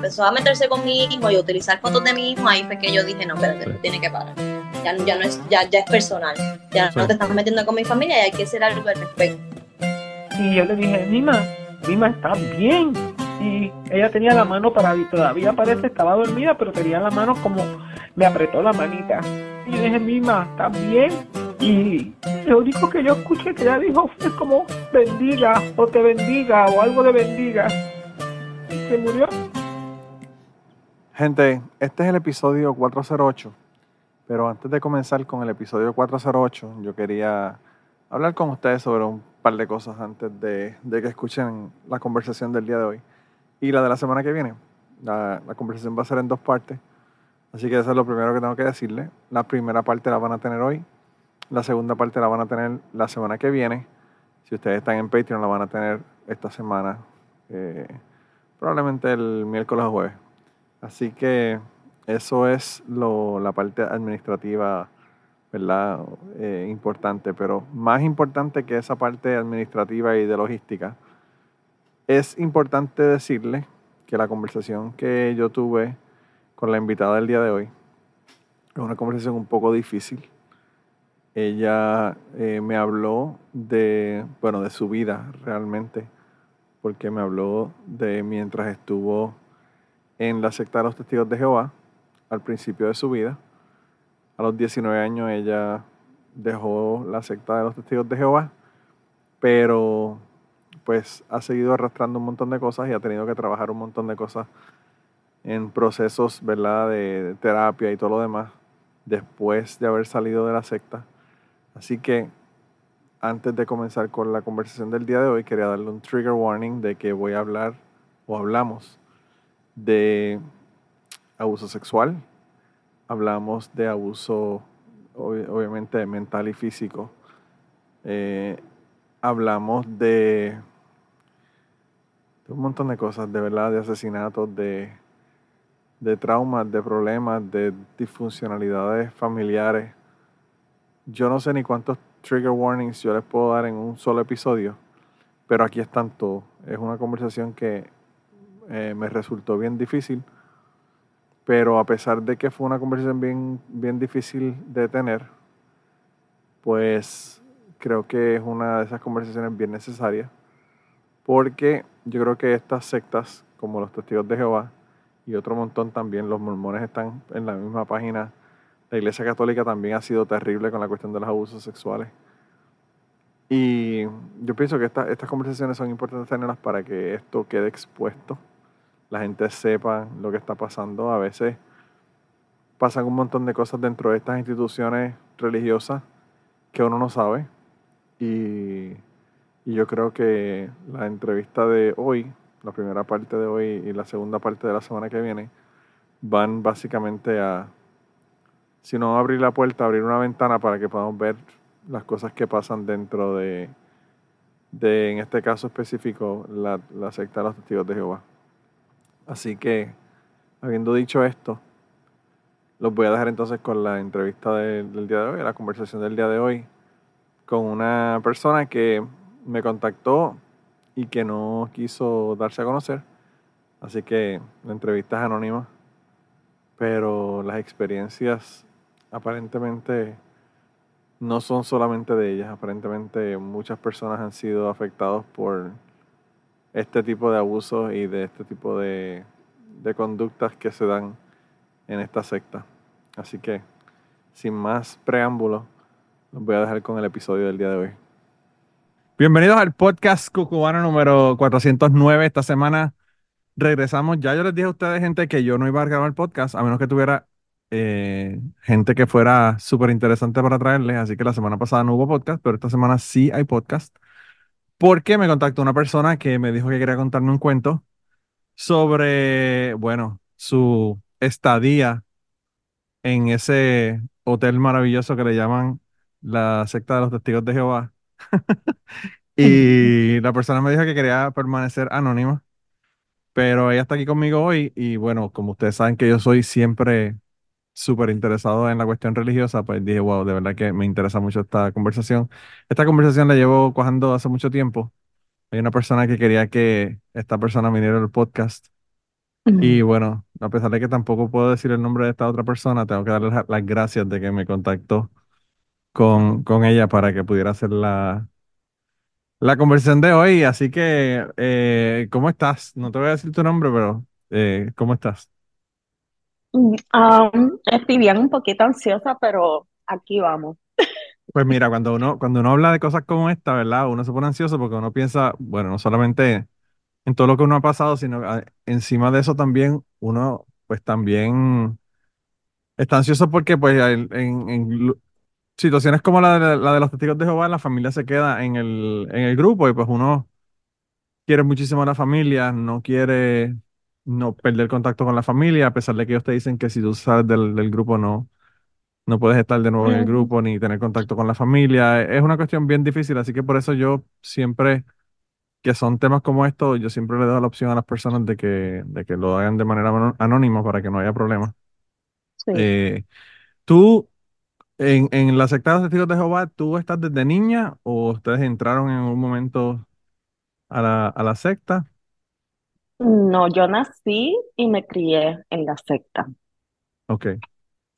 empezó a meterse con mi hijo y a utilizar fotos de mi hijo, ahí fue que yo dije, no, pero sí. tiene que parar. Ya, ya, no es, ya, ya es personal. Ya no te estás metiendo con mi familia y hay que hacer algo al respecto. Y yo le dije, Mima, Mima está bien. Y ella tenía la mano para todavía parece estaba dormida, pero tenía la mano como me apretó la manita. Y yo dije, Mima, está bien. Y lo único que yo escuché que ella dijo fue como bendiga o te bendiga o algo de bendiga. Y se murió. Gente, este es el episodio 408. Pero antes de comenzar con el episodio 408, yo quería hablar con ustedes sobre un par de cosas antes de, que escuchen la conversación del día de hoy y la de la semana que viene. La, la, conversación va a ser en dos partes, así que eso es lo primero que tengo que decirle. La primera parte la van a tener hoy, la segunda parte la van a tener la semana que viene. Si ustedes están en Patreon, la van a tener esta semana, eh, probablemente el miércoles o jueves. Así que eso es lo, la parte administrativa, ¿verdad? Eh, importante, pero más importante que esa parte administrativa y de logística, es importante decirle que la conversación que yo tuve con la invitada del día de hoy es una conversación un poco difícil. Ella eh, me habló de, bueno, de su vida realmente, porque me habló de mientras estuvo en la secta de los testigos de Jehová, al principio de su vida. A los 19 años ella dejó la secta de los testigos de Jehová, pero pues ha seguido arrastrando un montón de cosas y ha tenido que trabajar un montón de cosas en procesos, ¿verdad?, de terapia y todo lo demás después de haber salido de la secta. Así que antes de comenzar con la conversación del día de hoy, quería darle un trigger warning de que voy a hablar o hablamos de abuso sexual, hablamos de abuso obviamente mental y físico, eh, hablamos de, de, un montón de cosas, de verdad, de asesinatos, de, de traumas, de problemas, de disfuncionalidades familiares. Yo no sé ni cuántos trigger warnings yo les puedo dar en un solo episodio, pero aquí están todos. Es una conversación que eh, me resultó bien difícil, pero a pesar de que fue una conversación bien, bien difícil de tener, pues creo que es una de esas conversaciones bien necesarias, porque yo creo que estas sectas, como los testigos de Jehová y otro montón también, los mormones están en la misma página, la Iglesia Católica también ha sido terrible con la cuestión de los abusos sexuales. Y yo pienso que estas conversaciones son importantes tenerlas para que esto quede expuesto, la gente sepa lo que está pasando. A veces pasan un montón de cosas dentro de estas instituciones religiosas que uno no sabe y, yo creo que la entrevista de hoy, la primera parte de hoy y la segunda parte de la semana que viene, van básicamente a, si no abrir la puerta, abrir una ventana para que podamos ver las cosas que pasan dentro de, de en este caso específico, la, la secta de los testigos de Jehová. Así que, habiendo dicho esto, los voy a dejar entonces con la entrevista del día de hoy, la conversación del día de hoy con una persona que me contactó y que no quiso darse a conocer. Así que la entrevista es anónima, pero las experiencias aparentemente no son solamente de ellas, aparentemente muchas personas han sido afectados por este tipo de abusos y de este tipo de, de conductas que se dan en esta secta. Así que, sin más preámbulos, los voy a dejar con el episodio del día de hoy. Bienvenidos al podcast cucubano número 409. Esta semana regresamos. Ya yo les dije a ustedes, gente, que yo no iba a grabar el podcast, a menos que tuviera eh, gente que fuera súper interesante para traerles. Así que la semana pasada no hubo podcast, pero esta semana sí hay podcast. Porque me contactó una persona que me dijo que quería contarme un cuento sobre, bueno, su estadía en ese hotel maravilloso que le llaman la secta de los testigos de Jehová. y la persona me dijo que quería permanecer anónima, pero ella está aquí conmigo hoy y bueno, como ustedes saben que yo soy siempre súper interesado en la cuestión religiosa, pues dije, wow, de verdad que me interesa mucho esta conversación. Esta conversación la llevo cojando hace mucho tiempo hay una persona que quería que esta persona viniera al podcast. Y bueno, a pesar de que tampoco puedo decir el nombre de esta otra persona, tengo que darle las gracias de que me contactó con, con ella para que pudiera hacer la, la conversación de hoy. Así que, eh, ¿cómo estás? No te voy a decir tu nombre, pero eh, ¿cómo estás? Um, estoy bien, un poquito ansiosa, pero aquí vamos. Pues mira, cuando uno, cuando uno habla de cosas como esta, ¿verdad? Uno se pone ansioso porque uno piensa, bueno, no solamente en todo lo que uno ha pasado, sino ah, encima de eso también uno, pues también está ansioso porque pues en, en situaciones como la de, la de los testigos de Jehová, la familia se queda en el, en el grupo y pues uno quiere muchísimo a la familia, no quiere no perder contacto con la familia, a pesar de que ellos te dicen que si tú sales del, del grupo no, no puedes estar de nuevo en el grupo ni tener contacto con la familia. Es una cuestión bien difícil, así que por eso yo siempre, que son temas como estos, yo siempre le doy la opción a las personas de que, de que lo hagan de manera anónima para que no haya problemas. Sí. Eh, tú, en, en la secta de los testigos de Jehová, ¿tú estás desde niña o ustedes entraron en un momento a la, a la secta? No, yo nací y me crié en la secta. Ok.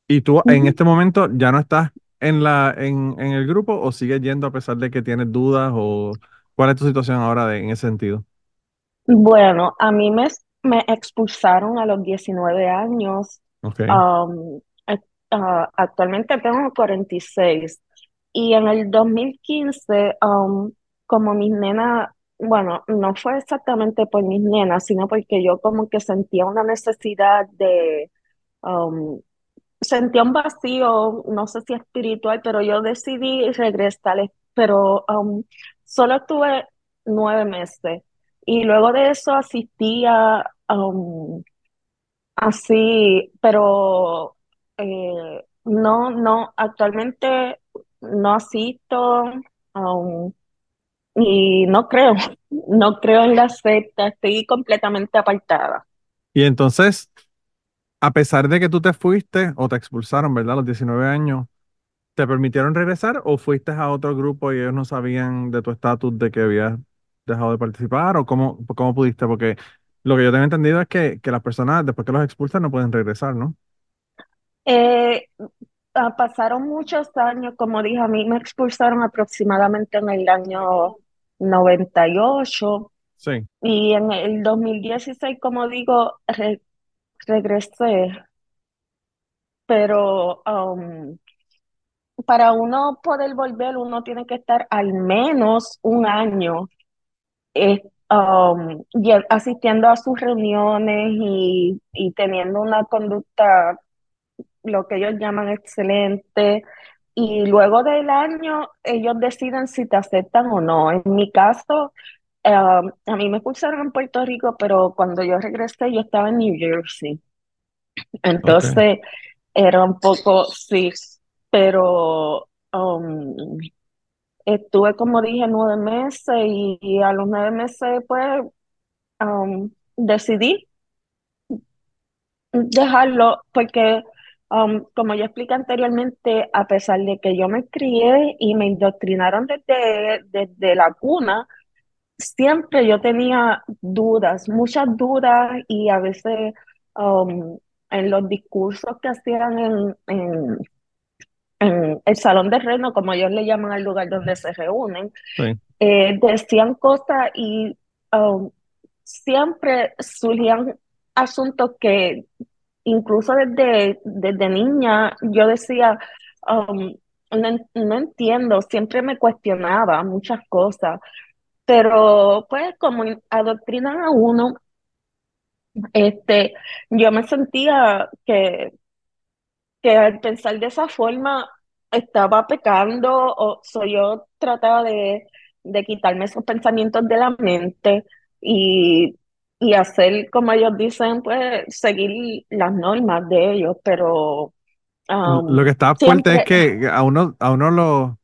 ¿Y tú en este momento ya no estás en la, en, en el grupo o sigues yendo a pesar de que tienes dudas o cuál es tu situación ahora de- en ese sentido? Bueno, a mí me, me expulsaron a los 19 años. Ok. Um, ah, actualmente tengo 46 y en el 2015, um, como mis nenas, bueno, no fue exactamente por mis nenas, sino porque yo como que sentía una necesidad de, um, sentía un vacío, no sé si espiritual, pero yo decidí regresar, pero um, solo estuve nueve meses y luego de eso asistía um, así, pero eh, no, no, actualmente no asisto um, y no creo, no creo en la secta, estoy completamente apartada. Y entonces, a pesar de que tú te fuiste o te expulsaron, ¿verdad? A los 19 años, ¿te permitieron regresar o fuiste a otro grupo y ellos no sabían de tu estatus de que habías dejado de participar o cómo, cómo pudiste? Porque lo que yo tengo entendido es que, que las personas, después que los expulsan, no pueden regresar, ¿no? Eh, ah, pasaron muchos años, como dije, a mí me expulsaron aproximadamente en el año 98 Sí. y en el 2016, como digo, re- regresé, pero um, para uno poder volver, uno tiene que estar al menos un año eh, um, y asistiendo a sus reuniones y, y teniendo una conducta lo que ellos llaman excelente, y luego del año ellos deciden si te aceptan o no. En mi caso, eh, a mí me expulsaron en Puerto Rico, pero cuando yo regresé yo estaba en New Jersey. Entonces era un poco, sí, pero um, estuve, como dije, nueve meses y, y a los nueve meses pues um, decidí dejarlo porque, um, como yo expliqué anteriormente, a pesar de que yo me crié y me indoctrinaron desde, desde la cuna, siempre yo tenía dudas, muchas dudas y a veces um, en los discursos que hacían en, en, en el Salón de Reino, como ellos le llaman al lugar donde se reúnen, Sí. eh, decían cosas y um, siempre surgían asuntos que incluso desde, desde niña yo decía, um, no, no entiendo, siempre me cuestionaba muchas cosas, pero pues como adoctrinan a uno, este, yo me sentía que, que al pensar de esa forma estaba pecando o so, yo trataba de, de quitarme esos pensamientos de la mente y, y hacer, como ellos dicen, pues seguir las normas de ellos, pero Lo um, que está fuerte es que a uno, a uno lo,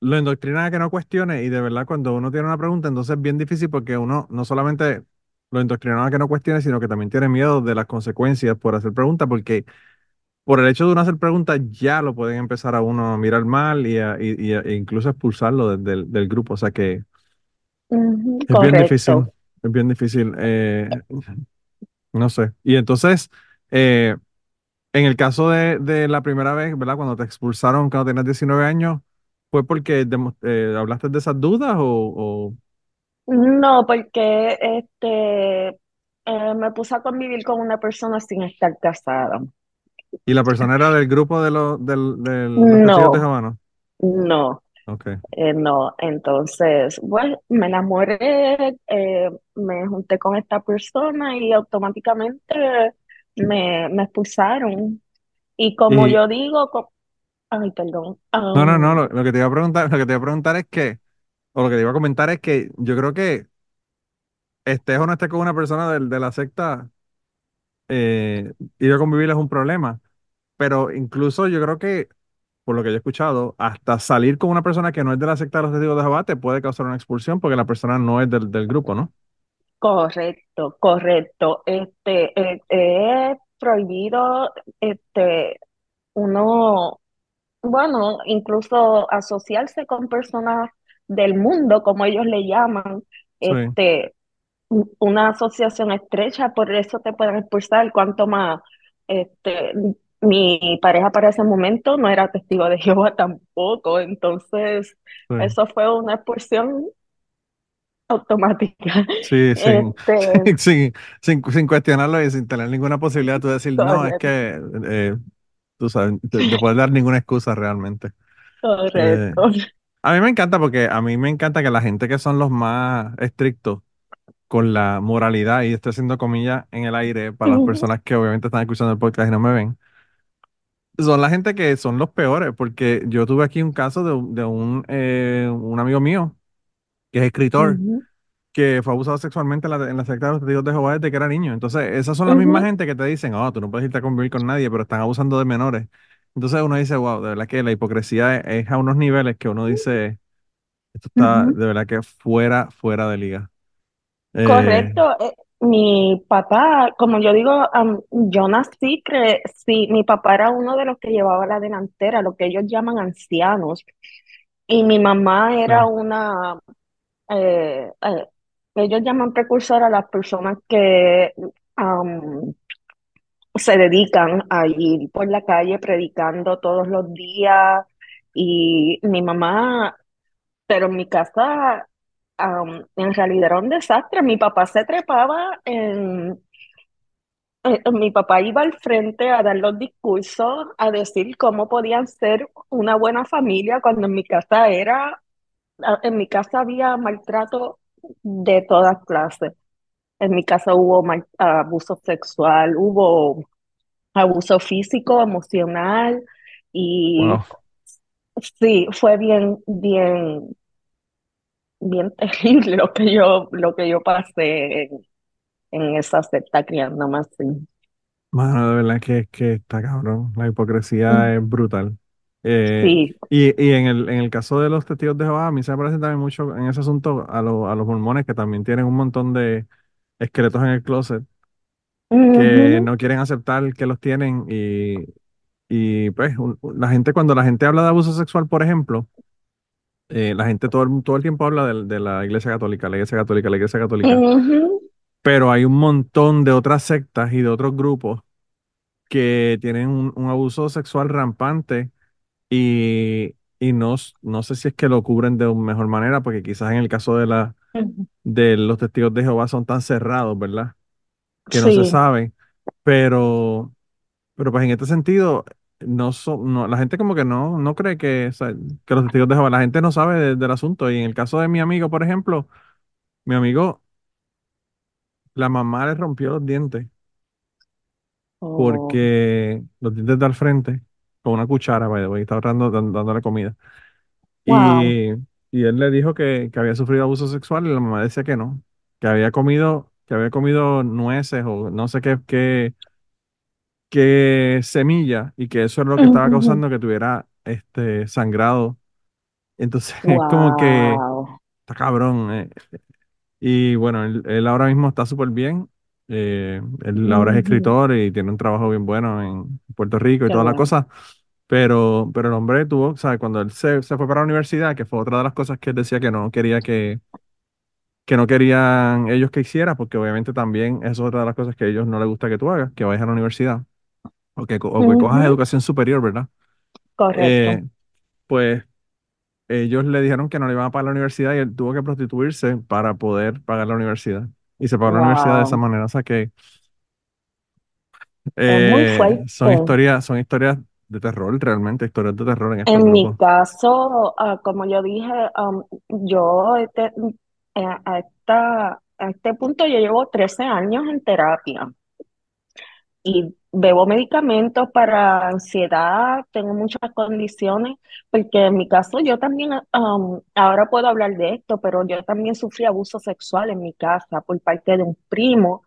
lo indoctrinan a que no cuestione y de verdad cuando uno tiene una pregunta, entonces es bien difícil porque uno no solamente lo indoctrinan a que no cuestione, sino que también tiene miedo de las consecuencias por hacer preguntas, porque por el hecho de uno hacer preguntas ya lo pueden empezar a uno a mirar mal y, a- y- y a- e incluso expulsarlo del, del- del grupo. O sea que Es bien difícil. Es bien difícil. eh, no sé. Y entonces, eh, en el caso de, de la primera vez, ¿verdad? Cuando te expulsaron cuando tenías 19 años, ¿fue porque eh, hablaste de esas dudas o, o- No, porque este me puse a convivir con una persona sin estar casada. y la persona era del grupo de los, del, de los de ¿no? No, Ok. eh, no. Entonces, bueno, me enamoré, eh, me junté con esta persona y automáticamente me, me expulsaron. Y como Y yo digo, co- ay, perdón, no, no, no, lo, lo que te iba a preguntar, lo que te iba a preguntar es que, o lo que te iba a comentar es que yo creo que estés o no estés con una persona del- de, la secta, eh, ir a convivir es un problema. Pero incluso yo creo que, por lo que yo he escuchado, hasta salir con una persona que no es de la secta de los testigos de Jehová te puede causar una expulsión porque la persona no es del, del grupo, ¿no? correcto, correcto. Este, eh, es prohibido, este, uno Bueno, incluso asociarse con personas del mundo, como ellos le llaman, Sí, este, una asociación estrecha, por eso te pueden expulsar, cuanto más, este, mi pareja para ese momento no era testigo de Jehová tampoco, entonces sí. eso fue una expulsión automática. Sí, sin, Este, sin, sin, sin cuestionarlo y sin tener ninguna posibilidad tú decir, no, es que, eh, tú sabes, de, de poder dar ninguna excusa realmente. Eh, correcto. a mí me encanta porque a mí me encanta que la gente que son los más estrictos con la moralidad, y estoy haciendo comillas en el aire para las personas que obviamente están escuchando el podcast y no me ven, son la gente que son los peores, porque yo tuve aquí un caso de, un, de un, eh, un amigo mío que es escritor que fue abusado sexualmente en la, en la secta de los testigos de Jehová desde que era niño. Entonces, esas son las mismas ujú, gente que te dicen, oh, tú no puedes irte a convivir con nadie, pero están abusando de menores. Entonces uno dice, wow, de verdad que la hipocresía es, es a unos niveles que uno dice, esto está de verdad que fuera, fuera de liga. Eh, Correcto. eh, mi papá, como yo digo, yo nací, cre sí, mi papá era uno de los que llevaba la delantera, lo que ellos llaman ancianos, y mi mamá era una, eh, eh, ellos llaman precursora a las personas que se dedican a ir por la calle predicando todos los días, y mi mamá pero en mi casa, am, en realidad era un desastre. Mi papá se trepaba en, eh, mi papá iba al frente a dar los discursos, a decir cómo podían ser una buena familia, cuando en mi casa era, en mi casa había maltrato de todas clases. En mi casa hubo mal- abuso sexual, hubo abuso físico, emocional, y wow. sí, fue bien, bien. Bien terrible lo que yo, lo que yo pasé en, en esa secta criándome así. Mano, de verdad que, que está cabrón. La hipocresía es brutal. Eh, Sí, y y en el, en el caso de los testigos de Jehová, a mí se me parece también mucho en ese asunto a, lo- a los mormones que también tienen un montón de esqueletos en el closet que no quieren aceptar que los tienen y, y pues un- la gente cuando la gente habla de abuso sexual, por ejemplo, eh, la gente todo el, todo el tiempo habla de, de la Iglesia Católica, la Iglesia Católica, la Iglesia Católica, pero hay un montón de otras sectas y de otros grupos que tienen un, un abuso sexual rampante y, y no, no sé si es que lo cubren de una mejor manera, porque quizás en el caso de, la, de los testigos de Jehová son tan cerrados, ¿verdad? Que no se Sí, sabe, pero... Pero pues en este sentido, no son, no, la gente como que no, no cree que, o sea, que los testigos de Jehová, la gente no sabe de- del asunto. Y en el caso de mi amigo, por ejemplo, mi amigo, la mamá le rompió los dientes oh, porque los dientes de al frente, con una cuchara, by the way, estaba dando, dan- dándole comida. wow, Y, y él le dijo que, que había sufrido abuso sexual y la mamá decía que no, que había comido, que había comido nueces o no sé qué, qué, qué semilla y que eso es lo que estaba causando que tuviera este sangrado Entonces es como que wow, está cabrón. eh. Y bueno, él, él ahora mismo está súper bien. eh, él ahora es escritor y tiene un trabajo bien bueno en Puerto Rico y qué toda la bueno. cosa. Pero, pero el hombre tuvo, o sea, cuando él se, se fue para la universidad, que fue otra de las cosas que él decía que no quería que, que no querían ellos que hiciera, porque obviamente también es otra de las cosas que a ellos no les gusta que tú hagas, que vayas a la universidad o que, co- o que cojas Ujú, educación superior, ¿verdad? correcto. Eh, pues ellos le dijeron que no le iban a pagar la universidad y él tuvo que prostituirse para poder pagar la universidad. Y se pagó la universidad de esa Wow. manera. O sea que Es muy eh, son historias, son historias de terror, realmente, historias de terror en estos En mi grupos. caso, ah, como yo dije, am, yo este, eh, a esta, a este punto yo llevo 13 años en terapia y bebo medicamentos para ansiedad, tengo muchas condiciones, porque en mi caso yo también, am, ahora puedo hablar de esto, pero yo también sufrí abuso sexual en mi casa por parte de un primo.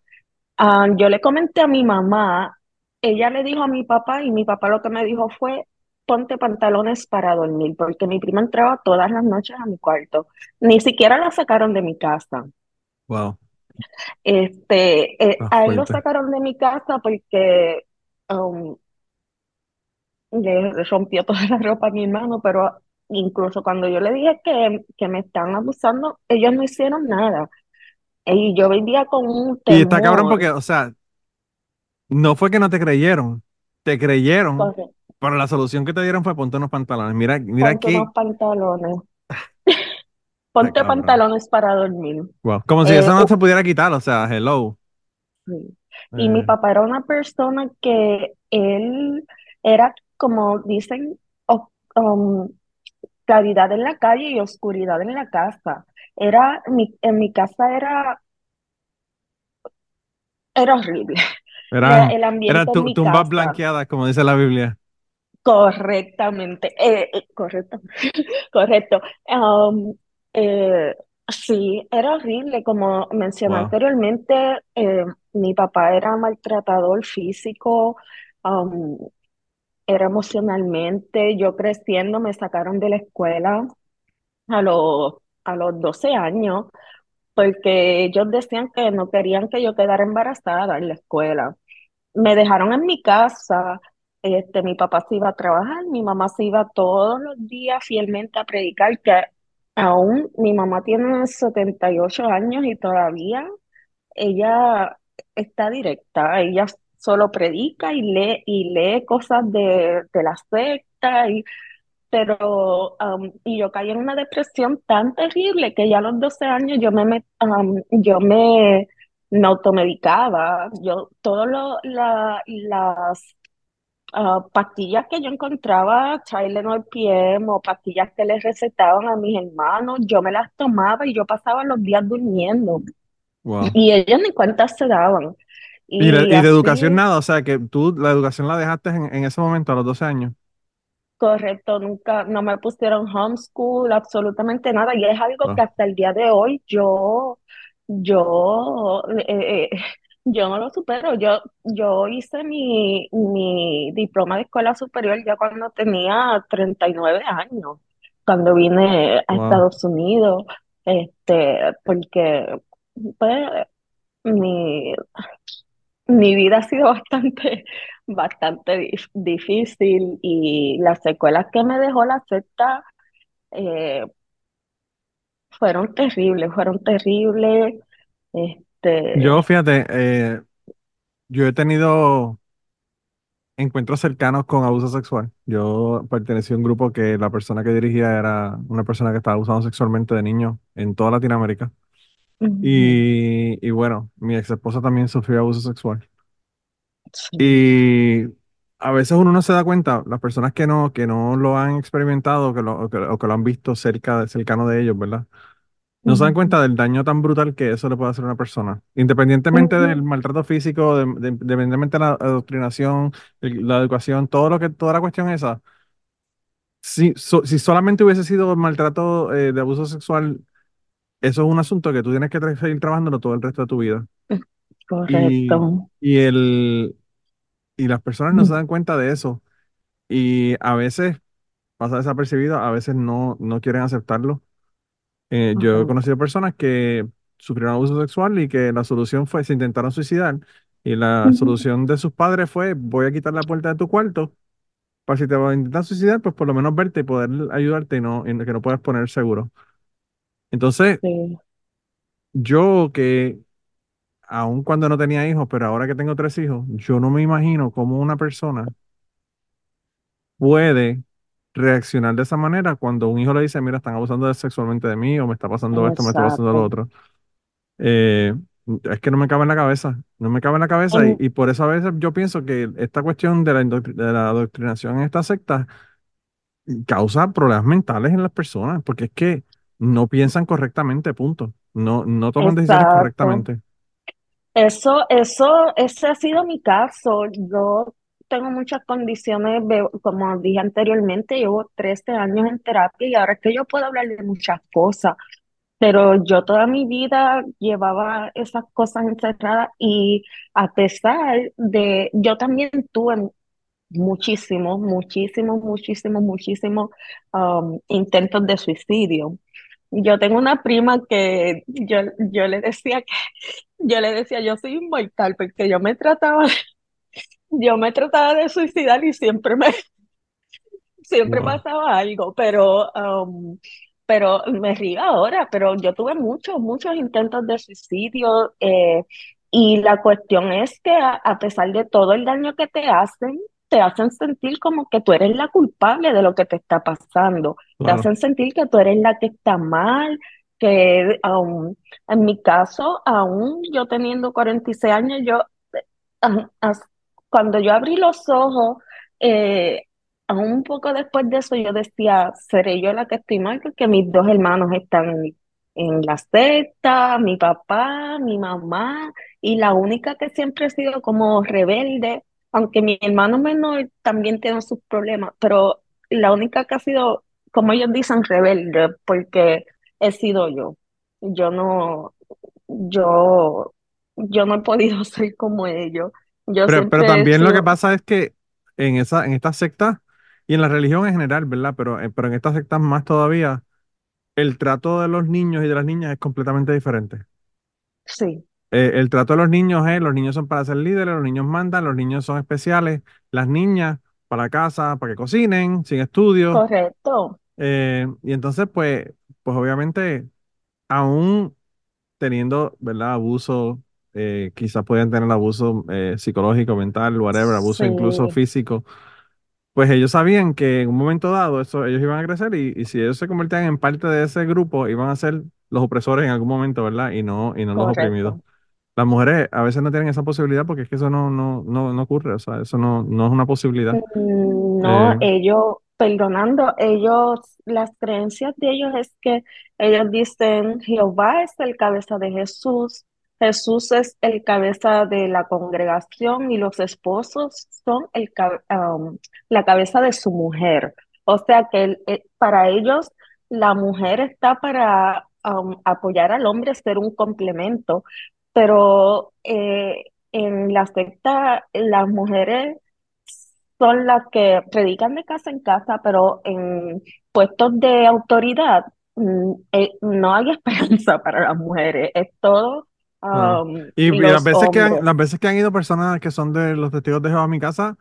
Ah, yo le comenté a mi mamá, ella le dijo a mi papá y mi papá lo que me dijo fue, ponte pantalones para dormir, porque mi prima entraba todas las noches a mi cuarto. Ni siquiera la sacaron de mi casa. Wow, Este, eh, está a él lo sacaron de mi casa porque um, le rompió toda la ropa a mi hermano, pero incluso cuando yo le dije que, que me están abusando, ellos no hicieron nada. Y yo vivía con un Y está cabrón temor. porque, o sea, no fue que no te creyeron, te creyeron, Correcto. pero la solución que te dieron fue ponte unos pantalones. Mira, mira Ponte qué, unos pantalones. Ponte pantalones para dormir. Wow, como si Eh, eso no se pudiera quitar, o sea, hello. sí. Y mi Eh, papá era una persona que él era, como dicen, um, claridad en la calle y oscuridad en la casa. Era, mi, en mi casa era, era horrible. Eran, el ambiente en tu- tumbas blanqueadas, como dice la Biblia. correctamente, eh, correcto, correcto. Um, eh, sí, era horrible. Como mencioné Wow, anteriormente, eh, mi papá era maltratador físico, um, era emocionalmente. Yo creciendo me sacaron de la escuela a los, a los 12 años porque ellos decían que no querían que yo quedara embarazada en la escuela. Me dejaron en mi casa, este, mi papá se iba a trabajar, mi mamá se iba todos los días fielmente a predicar, que aún mi mamá tiene 78 años y todavía ella está directa, ella solo predica y lee, y lee cosas de, de la secta, y, pero um, y yo caí en una depresión tan terrible que ya a los 12 años yo me, yo me, me automedicaba, yo todas la, las ah, pastillas que yo encontraba, Tylenol PM o pastillas que les recetaban a mis hermanos, yo me las tomaba y yo pasaba los días durmiendo. wow. Y ellos ni cuenta se daban. Y, de, Y y de educación nada, o sea, que tú la educación la dejaste en, en ese momento, a los 12 años. correcto, nunca, no me pusieron homeschool, absolutamente nada. Y es algo Wow, que hasta el día de hoy yo, yo, eh, eh, yo no lo supero. Yo, yo hice mi, mi diploma de escuela superior ya cuando tenía 39 años, cuando vine a wow. Estados Unidos, este, porque pues, mi, Mi vida ha sido bastante, bastante dif- difícil y las secuelas que me dejó la secta eh, fueron terribles, fueron terribles. Este, Yo, fíjate, eh, yo he tenido encuentros cercanos con abuso sexual. Yo pertenecí a un grupo que la persona que dirigía era una persona que estaba abusando sexualmente de niños en toda Latinoamérica. Y, y bueno, mi ex esposa también sufrió abuso sexual. sí, Y a veces uno no se da cuenta, las personas que no, que no lo han experimentado que lo, o, que, o que lo han visto cerca, cercano de ellos, ¿verdad? No se dan cuenta del daño tan brutal que eso le puede hacer a una persona. Independientemente del maltrato físico, de- de- independientemente de la adoctrinación, el- la educación, todo lo que, toda la cuestión esa. Si, so- si solamente hubiese sido maltrato eh, de abuso sexual, eso es un asunto que tú tienes que tra- seguir trabajándolo todo el resto de tu vida. Correcto. y, el, y las personas no se dan cuenta de eso. Y a veces pasa desapercibido, a veces no, no quieren aceptarlo. Eh, yo he conocido personas que sufrieron abuso sexual y que la solución fue, se intentaron suicidar. Y la solución de sus padres fue, voy a quitar la puerta de tu cuarto para si te vas a intentar suicidar, pues por lo menos verte y poder ayudarte y no, y que no puedas poner seguro. Entonces, sí, yo que aun cuando no tenía hijos, pero ahora que tengo tres hijos, yo no me imagino cómo una persona puede reaccionar de esa manera cuando un hijo le dice, mira, están abusando sexualmente de mí, o me está pasando esto, me está pasando lo otro. Eh, es que no me cabe en la cabeza, no me cabe en la cabeza y, En- y por eso a veces yo pienso que esta cuestión de la, de la adoctrinación en esta secta causa problemas mentales en las personas, porque es que no piensan correctamente, punto. No, no toman decisiones correctamente. Eso, eso, ese ha sido mi caso. Yo tengo muchas condiciones, como dije anteriormente, llevo 13 años en terapia y ahora es que yo puedo hablar de muchas cosas, pero yo toda mi vida llevaba esas cosas encerradas y a pesar de, yo también tuve muchísimos, muchísimos, muchísimos, muchísimos um, intentos de suicidio. Yo tengo una prima que yo, yo le decía que yo le decía yo soy inmortal porque yo me trataba yo me trataba de suicidar y siempre me siempre Wow. pasaba algo, pero, um, pero me río ahora, pero yo tuve muchos, muchos intentos de suicidio eh, y la cuestión es que a, a pesar de todo el daño que te hacen, te hacen sentir como que tú eres la culpable de lo que te está pasando, te hacen sentir que tú eres la que está mal, que um, en mi caso, aún yo teniendo 46 años, yo, eh, ah, cuando yo abrí los ojos, eh, un poco después de eso yo decía, ¿seré yo la que estoy mal? Porque mis dos hermanos están en la secta, mi papá, mi mamá, y la única que siempre he sido como rebelde, aunque mi hermano menor también tiene sus problemas, pero la única que ha sido, como ellos dicen, rebelde, porque he sido yo. Yo no, yo, yo no he podido ser como ellos. Yo Pero, también lo que pasa es que en esa, en estas sectas y en la religión en general, ¿verdad? Pero, eh, pero en estas sectas más todavía, el trato de los niños y de las niñas es completamente diferente. sí, Eh, el trato de los niños es, los niños son para ser líderes, los niños mandan, los niños son especiales, las niñas para casa, para que cocinen, sin estudios. correcto. Eh, y entonces, pues, pues obviamente, aún teniendo, ¿verdad? Abuso, eh, quizás pueden tener abuso eh, psicológico, mental, whatever, abuso incluso Sí, físico, pues ellos sabían que en un momento dado eso, ellos iban a crecer y, y si ellos se convertían en parte de ese grupo, iban a ser los opresores en algún momento, ¿verdad? Y no, y no los oprimidos. Las mujeres a veces no tienen esa posibilidad porque es que eso no, no, no, no ocurre, o sea, eso no, no es una posibilidad. Mm, No, Eh, ellos, perdonando, ellos, las creencias de ellos es que ellos dicen, Jehová es el cabeza de Jesús, Jesús es el cabeza de la congregación y los esposos son el, la cabeza de su mujer. O sea que eh, para ellos la mujer está para apoyar al hombre, ser un complemento, pero eh, en la secta las mujeres son las que predican de casa en casa, pero en puestos de autoridad mm, eh, no hay esperanza para las mujeres, es todo. Um, Y, y las veces que han, las veces que han ido personas que son de los testigos de Jehová a mi casa,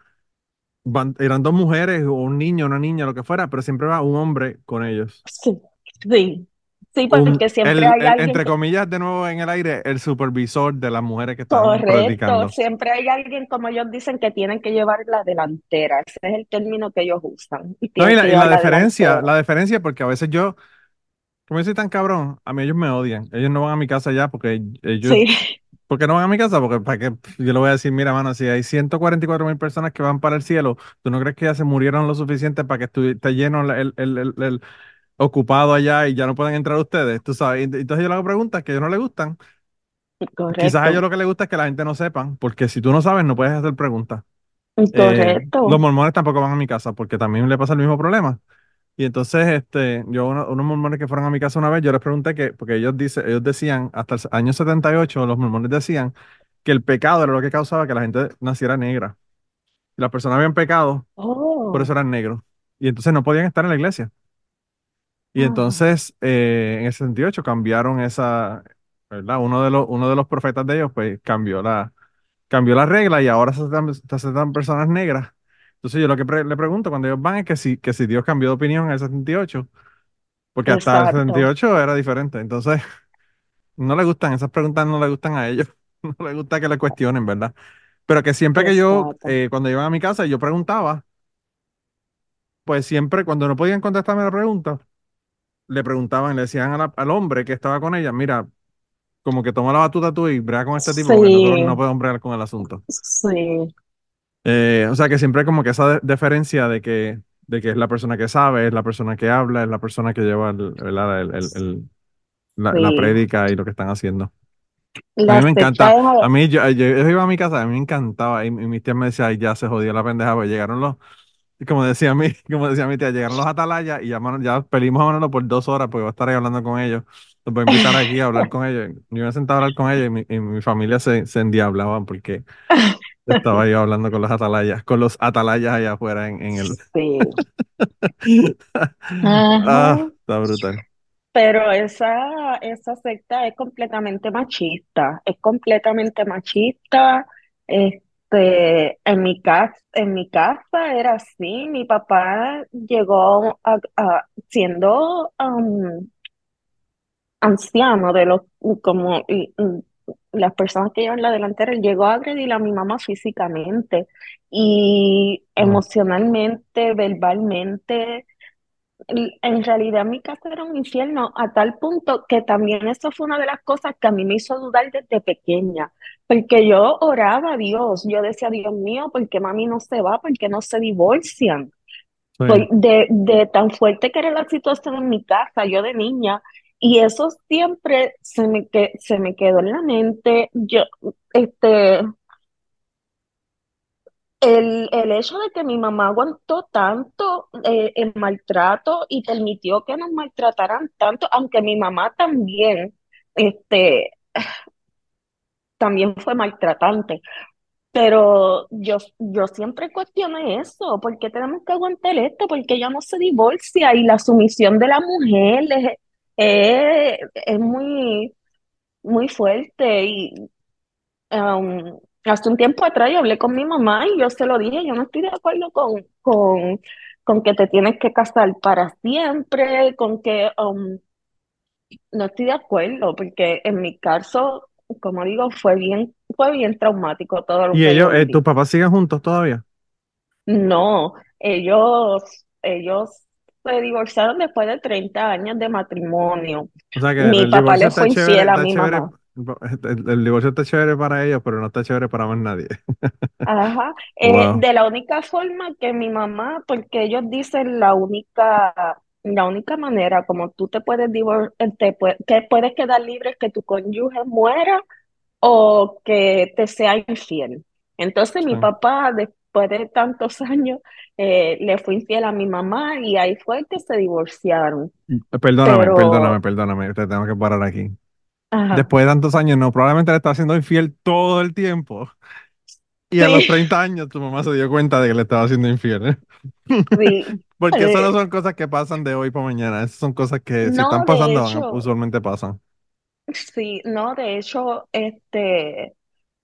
van, eran dos mujeres o un niño, una niña, lo que fuera, pero siempre va un hombre con ellos. Sí, sí, sí, Un, porque siempre el, hay alguien entre que, comillas, de nuevo en el aire, el supervisor de las mujeres que están correcto, predicando. siempre hay alguien, como ellos dicen, que tienen que llevar la delantera, ese es el término que ellos usan, y No, y la, y la la diferencia, delantera. la diferencia, porque a veces yo, como yo soy tan cabrón, a mí ellos me odian. Ellos no van a mi casa ya porque ellos, Sí, ¿por qué no van a mi casa? Porque para que yo le voy a decir, mira, mano, si hay 144 mil personas que van para el cielo, ¿tú no crees que ya se murieron lo suficiente para que esté lleno el, el, el, el- ocupado allá y ya no pueden entrar ustedes? Tú sabes, entonces yo le hago preguntas que a ellos no les gustan. Quizás a ellos correcto, lo que les gusta es que la gente no sepan, porque si tú no sabes, no puedes hacer preguntas. Eh, los correcto. mormones tampoco van a mi casa porque también le pasa el mismo problema. Y entonces, este, yo, uno- unos mormones que fueron a mi casa una vez, yo les pregunté que, porque ellos, dice, ellos decían, hasta el año 78, los mormones decían que el pecado era lo que causaba que la gente naciera negra. Y las personas habían pecado, por eso Oh, eran negros. Y entonces no podían estar en la iglesia. Y ah, entonces, eh, en el 78 cambiaron esa, ¿verdad? Uno de los, uno de los profetas de ellos, pues cambió la, cambió la regla y ahora se aceptan, se aceptan personas negras. Entonces yo lo que pre- le pregunto cuando ellos van es que si, que si Dios cambió de opinión en el 78, porque hasta el exacto. 78 era diferente. Entonces no le gustan, esas preguntas no le gustan a ellos, no le gusta que le cuestionen, ¿verdad? Pero que siempre que yo, eh, cuando iban a mi casa, yo preguntaba, pues siempre, cuando no podían contestarme la pregunta, le preguntaban, le decían la- al hombre que estaba con ella, mira, como que toma la batuta tú y brega con este tipo, porque nosotros no podemos bregar con el asunto. sí, Eh, o sea que siempre como que esa de- deferencia de que, de que es la persona que sabe, es la persona que habla, es la persona que lleva el, el- el- la, la sí. prédica y lo que están haciendo. A La mí me encanta, a mí yo, yo, yo iba a mi casa, a mí me encantaba y, y mis tías me decían, ay, ya se jodió la pendeja, pues llegaron los, como decía mi, como decía mi tía, llegaron los atalayas y ya, ya pelimos a Manolo por dos horas porque voy a estar ahí hablando con ellos. Los voy a invitar aquí a hablar con ellos. Yo me senté a hablar con ellos y mi, y mi familia se, se endiablaban porque estaba yo hablando con los atalayas, con los atalayas allá afuera en, en el... Sí. Ah, está brutal. Pero esa, esa secta es completamente machista, es completamente machista. Este, en mi casa, en mi casa era así. Mi papá llegó a, a- siendo um, anciano de los como y- y las personas que llevan la delantera, él llegó a agredir a mi mamá físicamente y emocionalmente, verbalmente. En realidad mi casa era un infierno a tal punto que también eso fue una de las cosas que a mí me hizo dudar desde pequeña, porque yo oraba a Dios, yo decía, Dios mío, ¿por qué mami no se va? ¿Por qué no se divorcian? De, de tan fuerte que era la situación en mi casa, yo de niña, y eso siempre se me, que, se me quedó en la mente. Yo, este, el, el hecho de que mi mamá aguantó tanto eh, el maltrato y permitió que nos maltrataran tanto, aunque mi mamá también, este, también fue maltratante. Pero yo, yo siempre cuestioné eso, ¿por qué tenemos que aguantar esto? Porque ella no se divorcia y la sumisión de la mujer es, es, es muy, muy fuerte. Y um, hace un tiempo atrás yo hablé con mi mamá y yo se lo dije, yo no estoy de acuerdo con, con, con que te tienes que casar para siempre, con que um, no estoy de acuerdo, porque en mi caso, como digo, fue bien, fue bien traumático todo lo ¿Y que ellos, eh, tus papás siguen juntos todavía? No, ellos, ellos se divorciaron después de 30 años de matrimonio. O sea que el, Mi el papá le fue chévere, infiel a mi chévere, mamá. el, el divorcio está chévere para ellos, pero no está chévere para más nadie. Ajá. Eh, Wow. de la única forma que mi mamá, porque ellos dicen la única, la única manera como tú te puedes divor te que puedes quedar libre es que tu cónyuge muera o que te sea infiel. Entonces mi papá, después de tantos años, eh, le fue infiel a mi mamá y ahí fue que se divorciaron. Perdóname, perdóname, Pero, perdóname, te tengo que parar aquí. ajá, Después de tantos años, no, probablemente le estaba siendo infiel todo el tiempo. Y a los sí, 30 años tu mamá se dio cuenta de que le estaba haciendo infiel. sí. Porque eso no Eh, son cosas que pasan de hoy para mañana. Esas son cosas que si están no, pasando, hecho, usualmente pasan. sí, no, de hecho, este,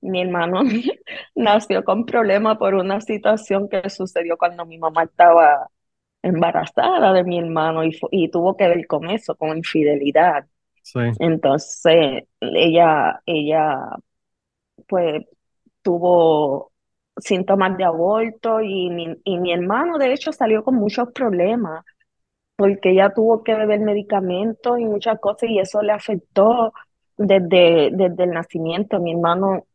mi hermano nació con problema por una situación que sucedió cuando mi mamá estaba embarazada de mi hermano y, y tuvo que ver con eso, con infidelidad. Sí. Entonces, ella, ella, pues, tuvo síntomas de aborto y mi, y mi hermano, de hecho, salió con muchos problemas porque ella tuvo que beber medicamentos y muchas cosas y eso le afectó desde, desde el nacimiento. Mi hermano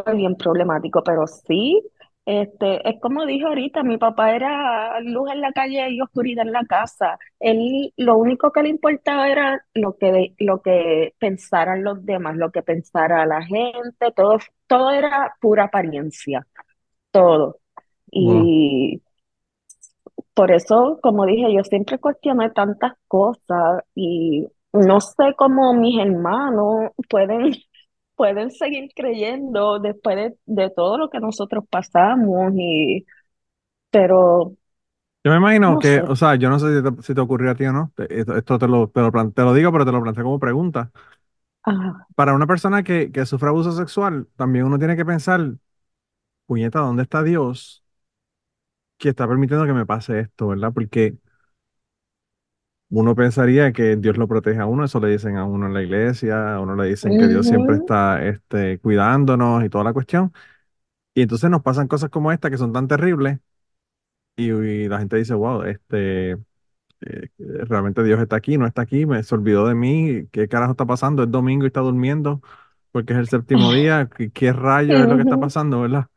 fue bien problemático, pero sí, este, es como dije ahorita, mi papá era luz en la calle y oscuridad en la casa. Él, lo único que le importaba era lo que, lo que pensaran los demás, lo que pensara la gente, todo, todo era pura apariencia, todo. Wow. Y por eso, como dije, yo siempre cuestioné tantas cosas y no sé cómo mis hermanos pueden pueden seguir creyendo después de, de todo lo que nosotros pasamos y pero Yo me imagino no que, sé. o sea, yo no sé si te, si te ocurrió a ti o no. Esto, esto te lo, te lo, plan- te lo digo, pero te lo planteo como pregunta. Ah, Para una persona que, que sufre abuso sexual, también uno tiene que pensar, puñeta, ¿dónde está Dios que está permitiendo que me pase esto, ¿verdad? Porque uno pensaría que Dios lo protege a uno, eso le dicen a uno en la iglesia, a uno le dicen que Dios siempre está este, cuidándonos y toda la cuestión. Y entonces nos pasan cosas como esta que son tan terribles y, y la gente dice, wow, este, eh, realmente Dios está aquí, no está aquí, me, se olvidó de mí, ¿qué carajo está pasando? Es domingo y está durmiendo porque es el séptimo día, ¿qué, qué rayo es lo que está pasando, verdad?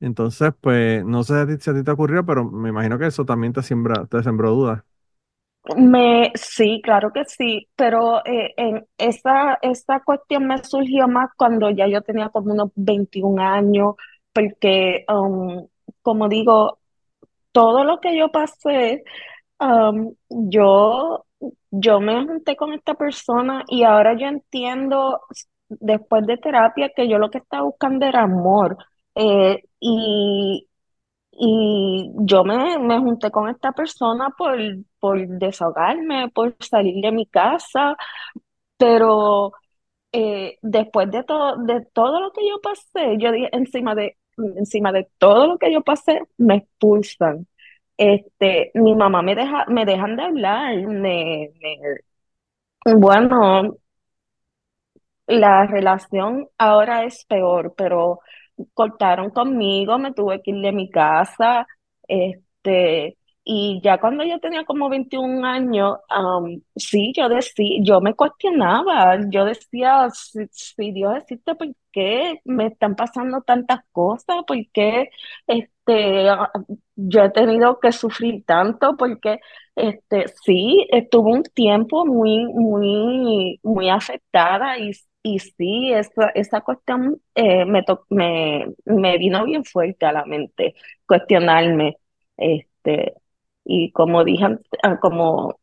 Entonces, pues, no sé si a ti te ocurrió, pero me imagino que eso también te siembra, te sembró dudas. Me, sí, claro que sí, pero eh, en esa, esa cuestión me surgió más cuando ya yo tenía como unos 21 años, porque, um, como digo, todo lo que yo pasé, um, yo, yo me junté con esta persona y ahora yo entiendo, después de terapia, que yo lo que estaba buscando era amor. Eh, y, y yo me, me junté con esta persona por, por desahogarme, por salir de mi casa, pero eh, después de todo, de todo lo que yo pasé, yo dije, encima de, encima de todo lo que yo pasé, me expulsan. Este, mi mamá me deja, me dejan de hablar, bueno, la relación ahora es peor, pero cortaron conmigo, me tuve que ir de mi casa, este, y ya cuando yo tenía como 21 años, am, sí, yo decía, yo me cuestionaba, yo decía, si, Dios existe, ¿por qué me están pasando tantas cosas? ¿Por qué este, yo he tenido que sufrir tanto? Porque este, sí, estuve un tiempo muy, muy, muy afectada y y sí, esa, esa cuestión eh, me, to- me, me vino bien fuerte a la mente, cuestionarme. Este, y como dije, ah, como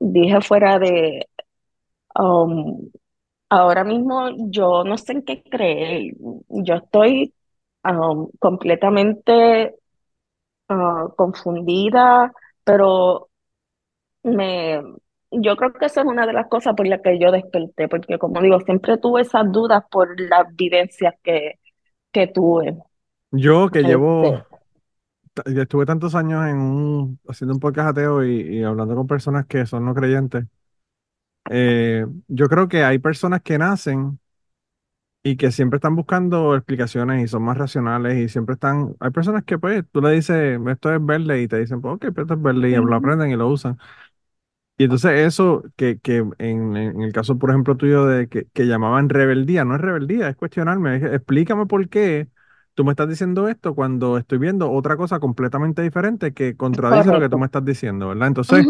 dije fuera de, ahora mismo yo no sé en qué creer. Yo estoy am, completamente ah, confundida, pero me, yo creo que esa es una de las cosas por las que yo desperté, porque como digo, siempre tuve esas dudas por las vivencias que, que tuve. Yo que llevo, Este, yo estuve tantos años en un, haciendo un podcast ateo y, y hablando con personas que son no creyentes, eh, yo creo que hay personas que nacen y que siempre están buscando explicaciones y son más racionales y siempre están, hay personas que pues tú le dices, esto es verde y te dicen, pues ok, pero esto es verde y lo aprenden y lo usan. Y entonces eso que, que en, en el caso, por ejemplo, tuyo de que, que llamaban rebeldía, no es rebeldía, es cuestionarme, es- explícame por qué tú me estás diciendo esto cuando estoy viendo otra cosa completamente diferente que contradice lo que tú me estás diciendo, ¿verdad? Entonces,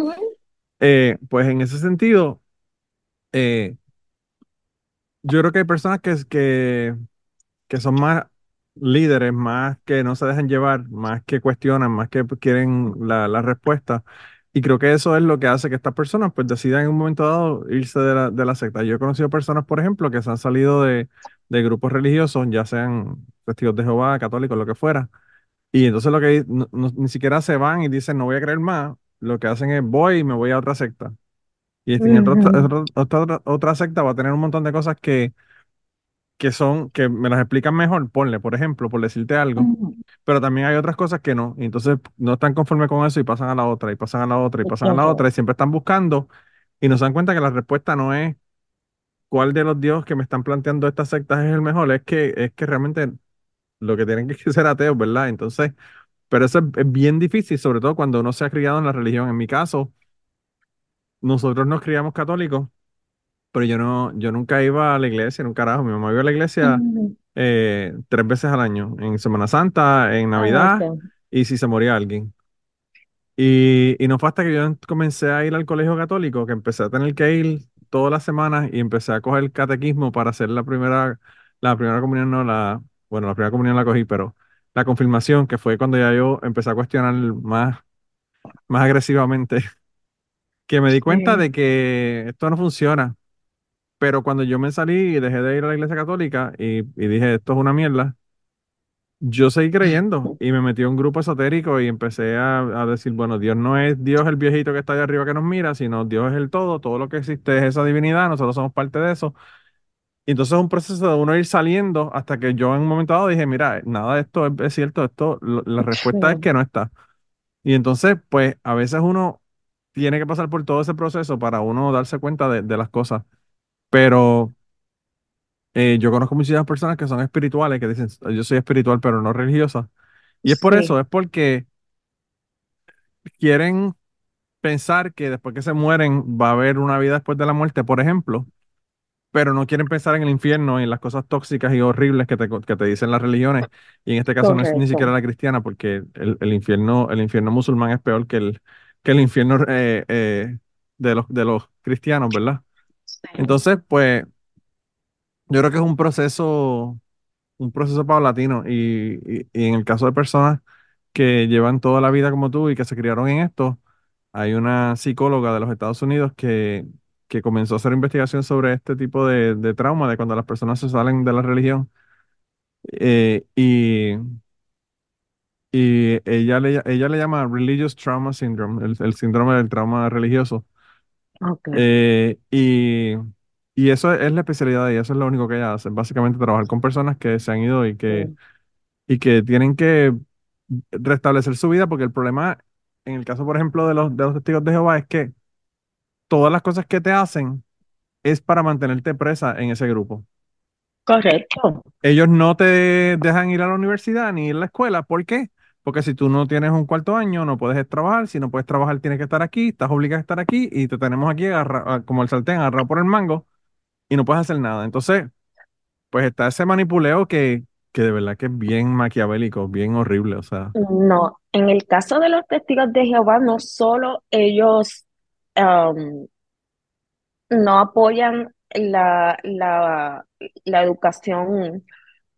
eh, pues en ese sentido, eh, yo creo que hay personas que, que, que son más líderes, más que no se dejan llevar, más que cuestionan, más que quieren la, la respuesta. Y creo que eso es lo que hace que estas personas pues decidan en un momento dado irse de la, de la secta. Yo he conocido personas, por ejemplo, que se han salido de, de grupos religiosos, ya sean testigos de Jehová, católicos, lo que fuera. Y entonces lo que no- no- ni siquiera se van y dicen no voy a creer más, lo que hacen es voy y me voy a otra secta. Y en otra, otra, otra, otra secta va a tener un montón de cosas que que son, que me las explican mejor, ponle, por ejemplo, por decirte algo, pero también hay otras cosas que no, y entonces no están conformes con eso y pasan a la otra, y pasan a la otra, y pasan a la otra, y siempre están buscando, y no se dan cuenta que la respuesta no es cuál de los dioses que me están planteando estas sectas es el mejor, es que, es que realmente lo que tienen que ser ateos, ¿verdad? Entonces, pero eso es, es bien difícil, sobre todo cuando uno se ha criado en la religión. En mi caso, nosotros nos criamos católicos, pero yo no, yo nunca iba a la iglesia, en un carajo, mi mamá iba a la iglesia eh, tres veces al año, en Semana Santa, en Ah, Navidad y si se moría alguien. Y, y no fue hasta que yo comencé a ir al colegio católico que empecé a tener que ir todas las semanas y empecé a coger el catequismo para hacer la primera, la primera comunión, no la, bueno, la primera comunión la cogí, pero la confirmación, que fue cuando ya yo empecé a cuestionar más, más agresivamente, que me di cuenta Sí. de que esto no funciona. Pero cuando yo me salí y dejé de ir a la iglesia católica y, y dije, esto es una mierda, Yo seguí creyendo y me metí a un grupo esotérico y empecé a, a decir, bueno, Dios no es Dios el viejito que está allá arriba que nos mira, sino Dios es el todo, todo lo que existe es esa divinidad, nosotros somos parte de eso. Y entonces es un proceso de uno ir saliendo hasta que yo en un momento dado dije, mira, nada de esto es, es cierto, esto, lo- la respuesta es que no está. Y entonces, pues a veces uno tiene que pasar por todo ese proceso para uno darse cuenta de, de las cosas. Pero eh, yo conozco muchísimas personas que son espirituales, que dicen, yo soy espiritual, pero no religiosa. Y es por eso, es porque quieren pensar que después que se mueren va a haber una vida después de la muerte, por ejemplo, pero no quieren pensar en el infierno y en las cosas tóxicas y horribles que te, que te dicen las religiones. Y en este caso no es ni siquiera la cristiana, porque el, el infierno, el infierno musulmán es peor que el, que el infierno eh, eh, de los, de los cristianos, ¿verdad? Entonces, pues, yo creo que es un proceso un proceso paulatino y, y- y en el caso de personas que llevan toda la vida como tú y que se criaron en esto, hay una psicóloga de los Estados Unidos que, que comenzó a hacer investigación sobre este tipo de, de trauma, de cuando las personas se salen de la religión eh, y, y ella le, ella le llama Religious Trauma Syndrome, el, el síndrome del trauma religioso. Okay. Eh, y, y eso es la especialidad de ella, eso es lo único que ella hace, básicamente trabajar con personas que se han ido y que y que tienen que restablecer su vida, porque el problema, en el caso, por ejemplo, de los, de los testigos de Jehová, es que todas las cosas que te hacen es para mantenerte presa en ese grupo. correcto. Ellos no te dejan ir a la universidad ni ir a la escuela. ¿Por qué? Porque si tú no tienes un cuarto año, no puedes trabajar. Si no puedes trabajar, tienes que estar aquí. Estás obligado a estar aquí y te tenemos aquí agarra- como el sartén agarrado por el mango y no puedes hacer nada. Entonces, pues está ese manipuleo que, que de verdad que es bien maquiavélico, bien horrible. O sea, No, en el caso de los testigos de Jehová, no solo ellos no apoyan la, la, la educación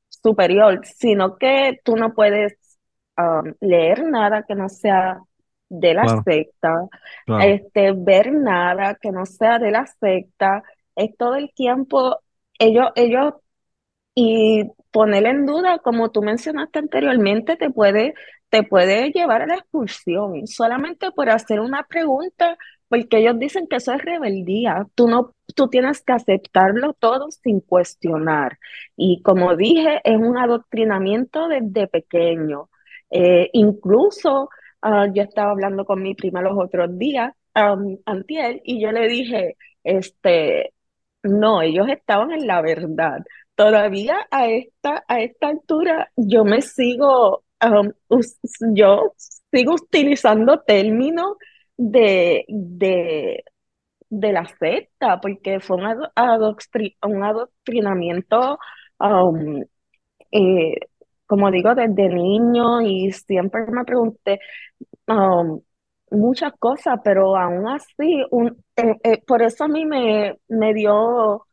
superior, sino que tú no puedes um, leer nada que no sea de la claro, secta, claro, este, ver nada que no sea de la secta, es todo el tiempo, ellos, ellos y poner en duda, como tú mencionaste anteriormente, te puede, te puede llevar a la expulsión solamente por hacer una pregunta, porque ellos dicen que eso es rebeldía. Tú no, tú tienes que aceptarlo todo sin cuestionar. Y como dije, es un adoctrinamiento desde pequeño. Eh, incluso ah, yo estaba hablando con mi prima los otros días, um, antier, y yo le dije, este, no, ellos estaban en la verdad. Todavía a esta, a esta altura yo me sigo, yo sigo utilizando términos de, de, de la secta, porque fue un, ado- adoctri- un adoctrinamiento, eh, como digo, desde niño y siempre me pregunté um, muchas cosas, pero aún así, un, eh, por eso a mí me, me dio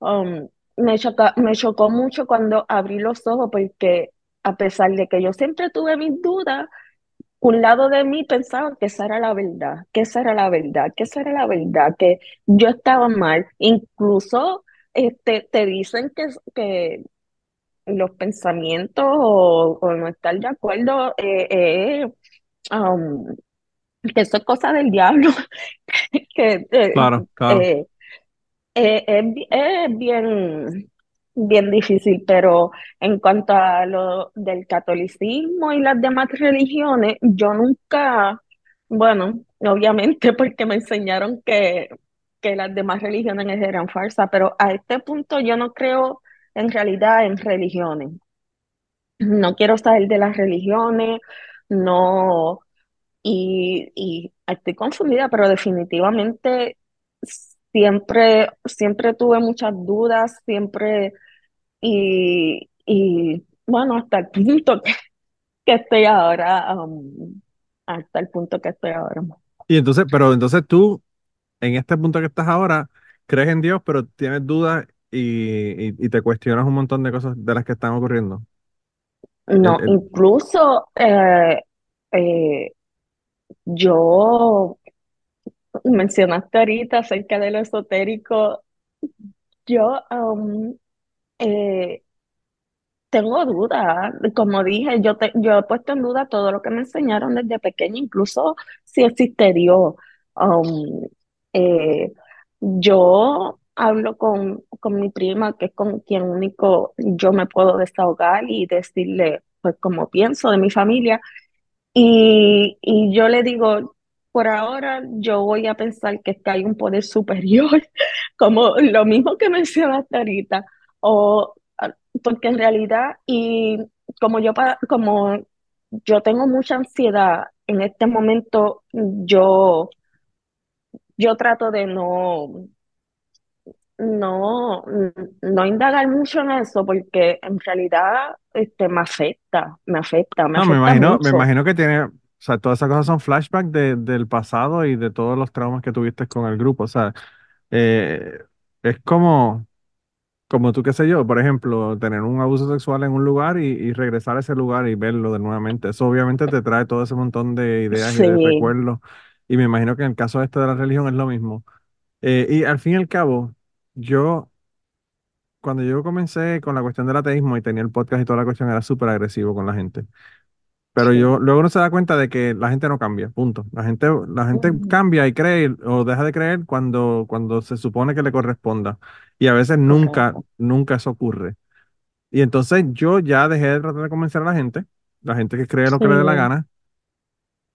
Um, me choca- me chocó mucho cuando abrí los ojos porque a pesar de que yo siempre tuve mis dudas, un lado de mí pensaba que esa era la verdad, que esa era la verdad, que esa era la verdad, que yo estaba mal. Incluso este, te dicen que, que los pensamientos o, o no estar de acuerdo, eh, eh, um, que eso es cosa del diablo, que eh, claro, claro. eh, es bien, bien difícil, pero en cuanto a lo del catolicismo y las demás religiones, yo nunca, bueno, obviamente porque me enseñaron que, que las demás religiones eran falsas, pero a este punto yo no creo en realidad en religiones. No quiero saber de las religiones, no. Y, y estoy confundida, pero definitivamente siempre, siempre tuve muchas dudas, siempre, y, y bueno, hasta el punto que, que estoy ahora, um, hasta el punto que estoy ahora. Y entonces, pero entonces tú, en este punto que estás ahora, crees en Dios, pero tienes dudas y, y- y te cuestionas un montón de cosas de las que están ocurriendo. El- No, el- incluso eh, eh, yo mencionaste ahorita acerca de lo esotérico, yo um, eh, Tengo dudas, como dije, yo, te- yo he puesto en duda todo lo que me enseñaron desde pequeña, incluso si existe Dios. Um, eh, yo hablo con, con mi prima, que es con quien único yo me puedo desahogar y decirle, pues, como pienso de mi familia. Y, y yo le digo. por ahora yo voy a pensar que, es que hay un poder superior, como lo mismo que mencionaste ahorita, o ah, porque en realidad, y como yo, como yo tengo mucha ansiedad en este momento, yo, yo trato de no, no, no indagar mucho en eso, porque en realidad este, me afecta, me afecta, me No, me afecta imagino, me mucho. imagino que tiene, o sea, todas esas cosas son flashbacks de- del pasado y de todos los traumas que tuviste con el grupo. O sea, eh, es como, como tú, qué sé yo, por ejemplo, tener un abuso sexual en un lugar y, y regresar a ese lugar y verlo de nuevamente. Eso obviamente te trae todo ese montón de ideas y de Sí, recuerdos. Y me imagino que en el caso este de la religión es lo mismo. Eh, y al fin y al cabo, yo, cuando yo comencé con la cuestión del ateísmo y tenía el podcast y toda la cuestión, era súper agresivo con la gente. Pero yo luego uno se da cuenta de que la gente no cambia, punto. La gente, la gente cambia y cree o deja de creer cuando, cuando se supone que le corresponda. Y a veces nunca, nunca eso ocurre. Y entonces yo ya dejé de tratar de convencer a la gente, la gente que cree lo que le dé la gana.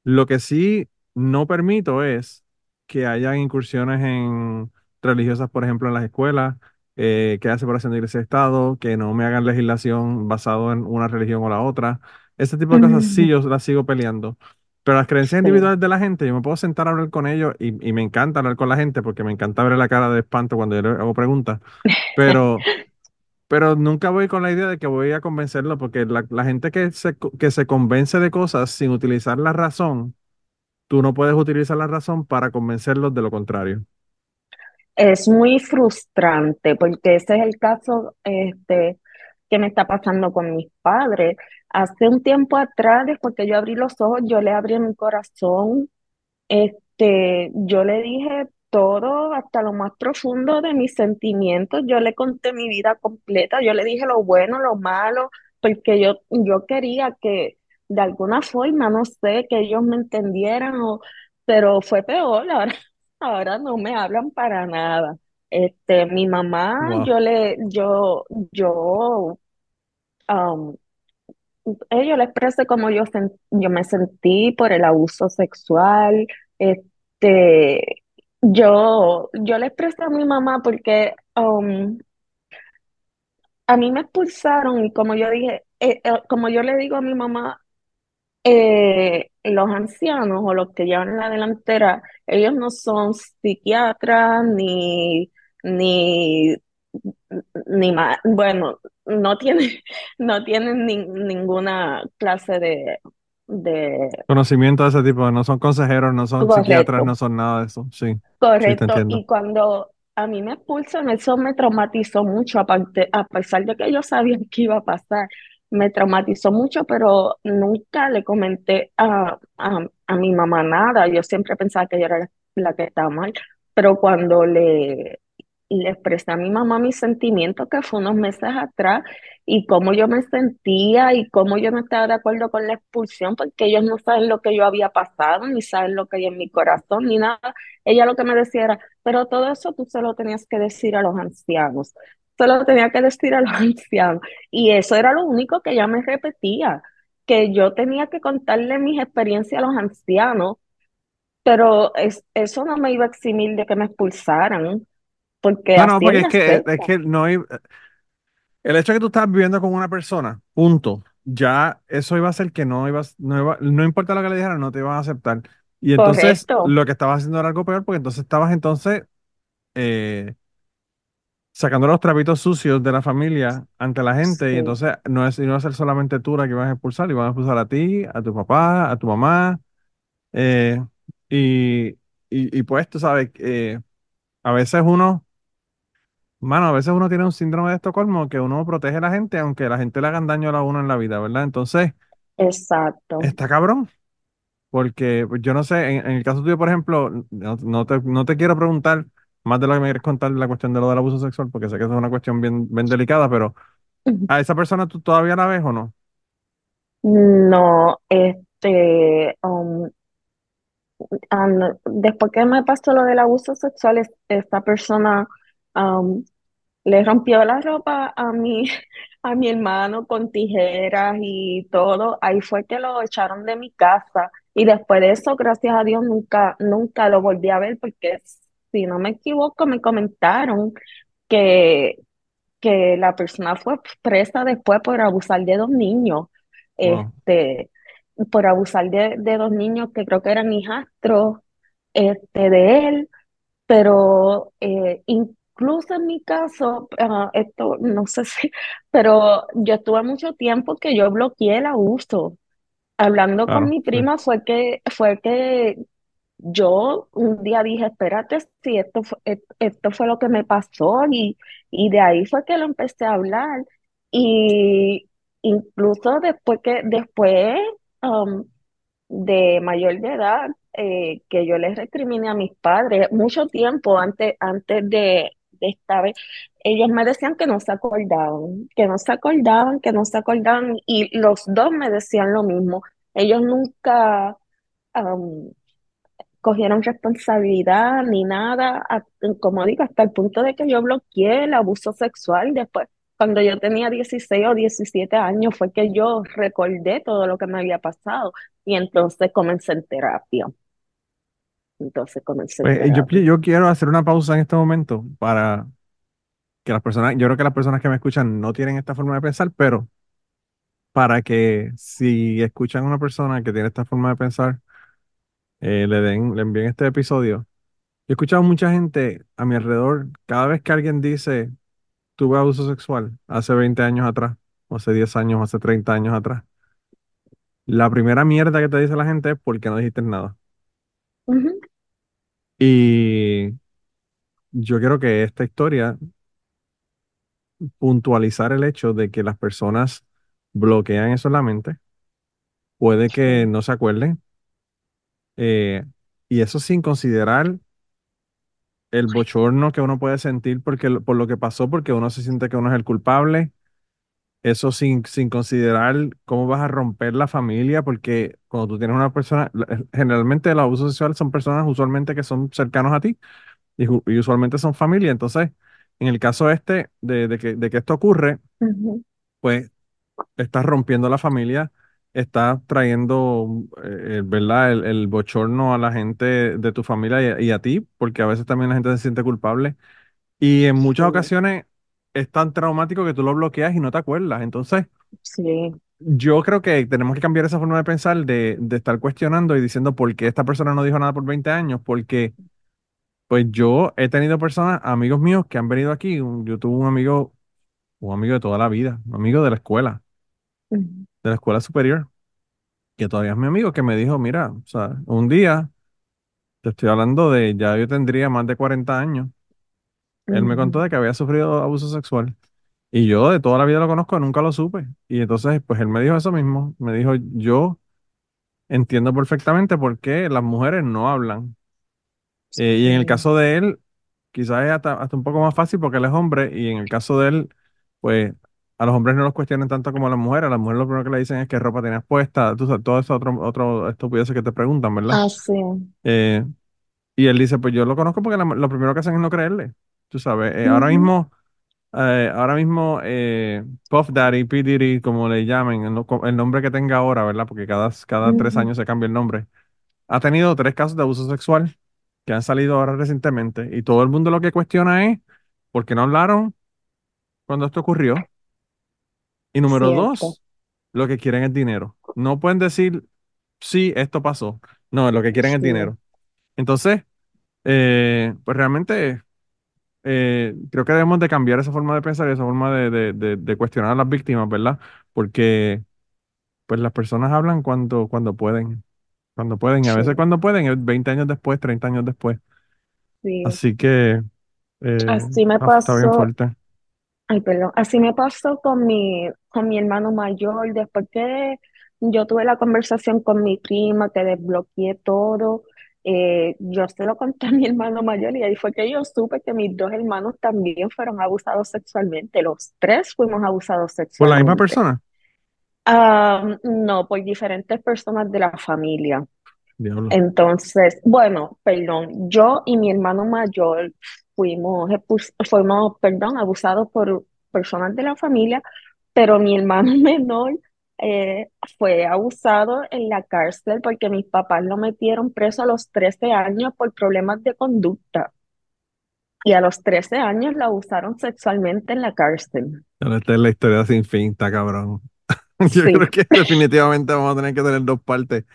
Lo que sí no permito es que hayan incursiones en religiosas, por ejemplo, en las escuelas, eh, que hace separación de iglesia y Estado, que no me hagan legislación basado en una religión o la otra. Ese tipo de cosas sí ujú, yo las sigo peleando. Pero las creencias sí. individuales de la gente, yo me puedo sentar a hablar con ellos y, y me encanta hablar con la gente porque me encanta ver la cara de espanto cuando yo le hago preguntas. Pero, pero nunca voy con la idea de que voy a convencerlo porque la, la gente que se, que se convence de cosas sin utilizar la razón tú no puedes utilizar la razón para convencerlos de lo contrario. Es muy frustrante porque ese es el caso este, que me está pasando con mis padres. Hace un tiempo atrás, después que yo abrí los ojos, yo le abrí mi corazón Este, yo le dije todo hasta lo más profundo de mis sentimientos, yo le conté mi vida completa, yo le dije lo bueno, lo malo, porque yo, yo quería que de alguna forma, no sé, que ellos me entendieran, o, pero fue peor, ahora, ahora no me hablan para nada. Este, mi mamá, Wow. yo le, yo, yo, um, yo le expresé cómo yo, yo me sentí por el abuso sexual. Este, yo, yo le expresé a mi mamá porque um, a mí me expulsaron y como yo dije, eh, eh, como yo le digo a mi mamá, eh, los ancianos o los que llevan la delantera, ellos no son psiquiatras ni, ni, ni ma- bueno, no tienen, no tienen ni- ninguna clase de, de Conocimiento de ese tipo, no son consejeros, no son psiquiatras, no son nada de eso. Sí, Correcto, y cuando a mí me expulsan, eso me traumatizó mucho, aparte, a pesar de que yo sabía que iba a pasar, me traumatizó mucho, pero nunca le comenté a, a, a mi mamá nada, yo siempre pensaba que yo era la, que estaba mal, pero cuando le, le expresé a mi mamá mis sentimientos, que fue unos meses atrás, y cómo yo me sentía y cómo yo no estaba de acuerdo con la expulsión, porque ellos no saben lo que yo había pasado, ni saben lo que hay en mi corazón, ni nada. Ella lo que me decía era, pero todo eso tú se lo tenías que decir a los ancianos, se lo tenía que decir a los ancianos. Y eso era lo único que ella me repetía, que yo tenía que contarle mis experiencias a los ancianos, pero es, eso no me iba a eximir de que me expulsaran, porque No, no, porque es que, es que no hay, el hecho de que tú estás viviendo con una persona, punto, ya eso iba a ser que no ibas, no iba, no importa lo que le dijeran, no te iban a aceptar. Y entonces Correcto, lo que estabas haciendo era algo peor porque entonces estabas entonces eh, sacando los trapitos sucios de la familia ante la gente y sí, entonces no es, y no va a ser solamente tú la que vas a expulsar, y van a expulsar a ti, a tu papá, a tu mamá, eh, y, y, y pues tú sabes, eh, a veces uno, mano, a veces uno tiene un síndrome de Estocolmo que uno protege a la gente aunque la gente le hagan daño a uno en la vida, ¿verdad? Entonces, exacto. está cabrón. Porque pues, yo no sé, en, en el caso tuyo, por ejemplo, no, no te, no te quiero preguntar más de lo que me quieres contar la cuestión de lo del abuso sexual, porque sé que es una cuestión bien, bien delicada, pero ¿A esa persona tú todavía la ves o no? No, este, um, ah, después que me pasó lo del abuso sexual, es- esta persona um, le rompió la ropa a mi, a mi hermano con tijeras y todo. Ahí fue que lo echaron de mi casa Y después de eso, gracias a Dios, nunca, nunca lo volví a ver porque, si no me equivoco, me comentaron que, que la persona fue presa después por abusar de dos niños, Wow. este, por abusar de, de dos niños que creo que eran hijastros este, de él, pero eh, incluso en mi caso, ah, esto no sé si, pero yo estuve mucho tiempo que yo bloqueé el abuso. Hablando con mi sí. prima fue que, fue que yo un día dije, espérate, si esto fue, et- esto fue lo que me pasó y, y de ahí fue que lo empecé a hablar. Y incluso después que, después um, de mayor de edad, eh, que yo les recriminé a mis padres mucho tiempo antes, antes de, de esta vez, ellos me decían que no se acordaban, que no se acordaban, que no se acordaban y los dos me decían lo mismo. Ellos nunca... um, cogieron responsabilidad ni nada, a- como digo, hasta el punto de que yo bloqueé el abuso sexual después. Cuando yo tenía 16 o 17 años fue que yo recordé todo lo que me había pasado y entonces comencé en terapia. Entonces comencé en Pues, eh, yo, terapia. yo quiero hacer una pausa en este momento para que las personas, yo creo que las personas que me escuchan no tienen esta forma de pensar, pero para que si escuchan a una persona que tiene esta forma de pensar, eh, le den, le envíen este episodio. Yo he escuchado mucha gente a mi alrededor, cada vez que alguien dice, tuve abuso sexual hace 20 años atrás, o hace 10 años, o hace 30 años atrás, la primera mierda que te dice la gente es porque no dijiste nada. Y yo quiero que esta historia puntualizar el hecho de que las personas bloquean eso en la mente, puede que no se acuerden, eh, y eso sin considerar el bochorno que uno puede sentir porque, por lo que pasó, porque uno se siente que uno es el culpable, eso sin, sin considerar cómo vas a romper la familia, porque cuando tú tienes una persona, eh, generalmente el abuso sexual son personas usualmente que son cercanos a ti y, y usualmente son familia, entonces, en el caso este de, de que, de que esto ocurre, ujú, pues estás rompiendo la familia, estás trayendo, eh, ¿verdad? El, el bochorno a la gente de tu familia y, a y a ti, porque a veces también la gente se siente culpable. Y en muchas sí, ocasiones es tan traumático que tú lo bloqueas y no te acuerdas. Entonces, sí, yo creo que tenemos que cambiar esa forma de pensar, de, de estar cuestionando y diciendo por qué esta persona no dijo nada por 20 años, porque pues yo he tenido personas, amigos míos que han venido aquí. Yo tuve un amigo, un amigo de toda la vida, un amigo de la escuela, ujú, de la escuela superior que todavía es mi amigo, que me dijo, mira, o sea, un día, te estoy hablando de, ya yo tendría más de 40 años, él me contó de que había sufrido abuso sexual. Y yo de toda la vida lo conozco, nunca lo supe. Y entonces, pues él me dijo eso mismo, me dijo, yo entiendo perfectamente por qué las mujeres no hablan. Eh, y en el caso de él, quizás es hasta, hasta un poco más fácil porque él es hombre, y en el caso de él, pues a los hombres no los cuestionan tanto como a las mujeres. A las mujeres lo primero que le dicen es qué ropa tenías puesta, tú sabes, todo eso otro, otro estupideces que te preguntan, ¿verdad? así, Eh, Y él dice, pues yo lo conozco porque la- lo primero que hacen es no creerle. Tú sabes, eh, ahora ujú, mismo, eh, ahora mismo, eh, Puff Daddy, P. Diddy, como le llamen, el, no- el nombre que tenga ahora, ¿verdad? Porque cada, cada tres años se cambia el nombre. Ha tenido tres casos de abuso sexual que han salido ahora recientemente y todo el mundo lo que cuestiona es por qué no hablaron cuando esto ocurrió. Y número cierto, dos, lo que quieren es dinero. No pueden decir, sí, esto pasó. No, lo que quieren es dinero. Entonces, eh, pues realmente eh, creo que debemos de cambiar esa forma de pensar y esa forma de, de- de- de cuestionar a las víctimas, ¿verdad? Porque pues las personas hablan cuando, cuando pueden, cuando pueden, y a veces sí, cuando pueden, es 20 años después, 30 años después. sí. Así que eh, Así me ah, está bien pasó, fuerte. Ay, perdón, así me pasó con mi, con mi hermano mayor, después que yo tuve la conversación con mi prima, que desbloqueé todo, eh, yo se lo conté a mi hermano mayor y ahí fue que yo supe que mis dos hermanos también fueron abusados sexualmente, los tres fuimos abusados ¿Por la misma sexualmente. persona? Ah, no, por diferentes personas de la familia. Diablo. Entonces, bueno, perdón, yo y mi hermano mayor fuimos, fuimos, perdón, abusados por personas de la familia, pero mi hermano menor eh, fue abusado en la cárcel porque mis papás lo metieron preso a los 13 años por problemas de conducta. Y a los 13 años lo abusaron sexualmente en la cárcel. esta es la historia sin fin, está cabrón. Yo Sí. creo que definitivamente vamos a tener que tener dos partes.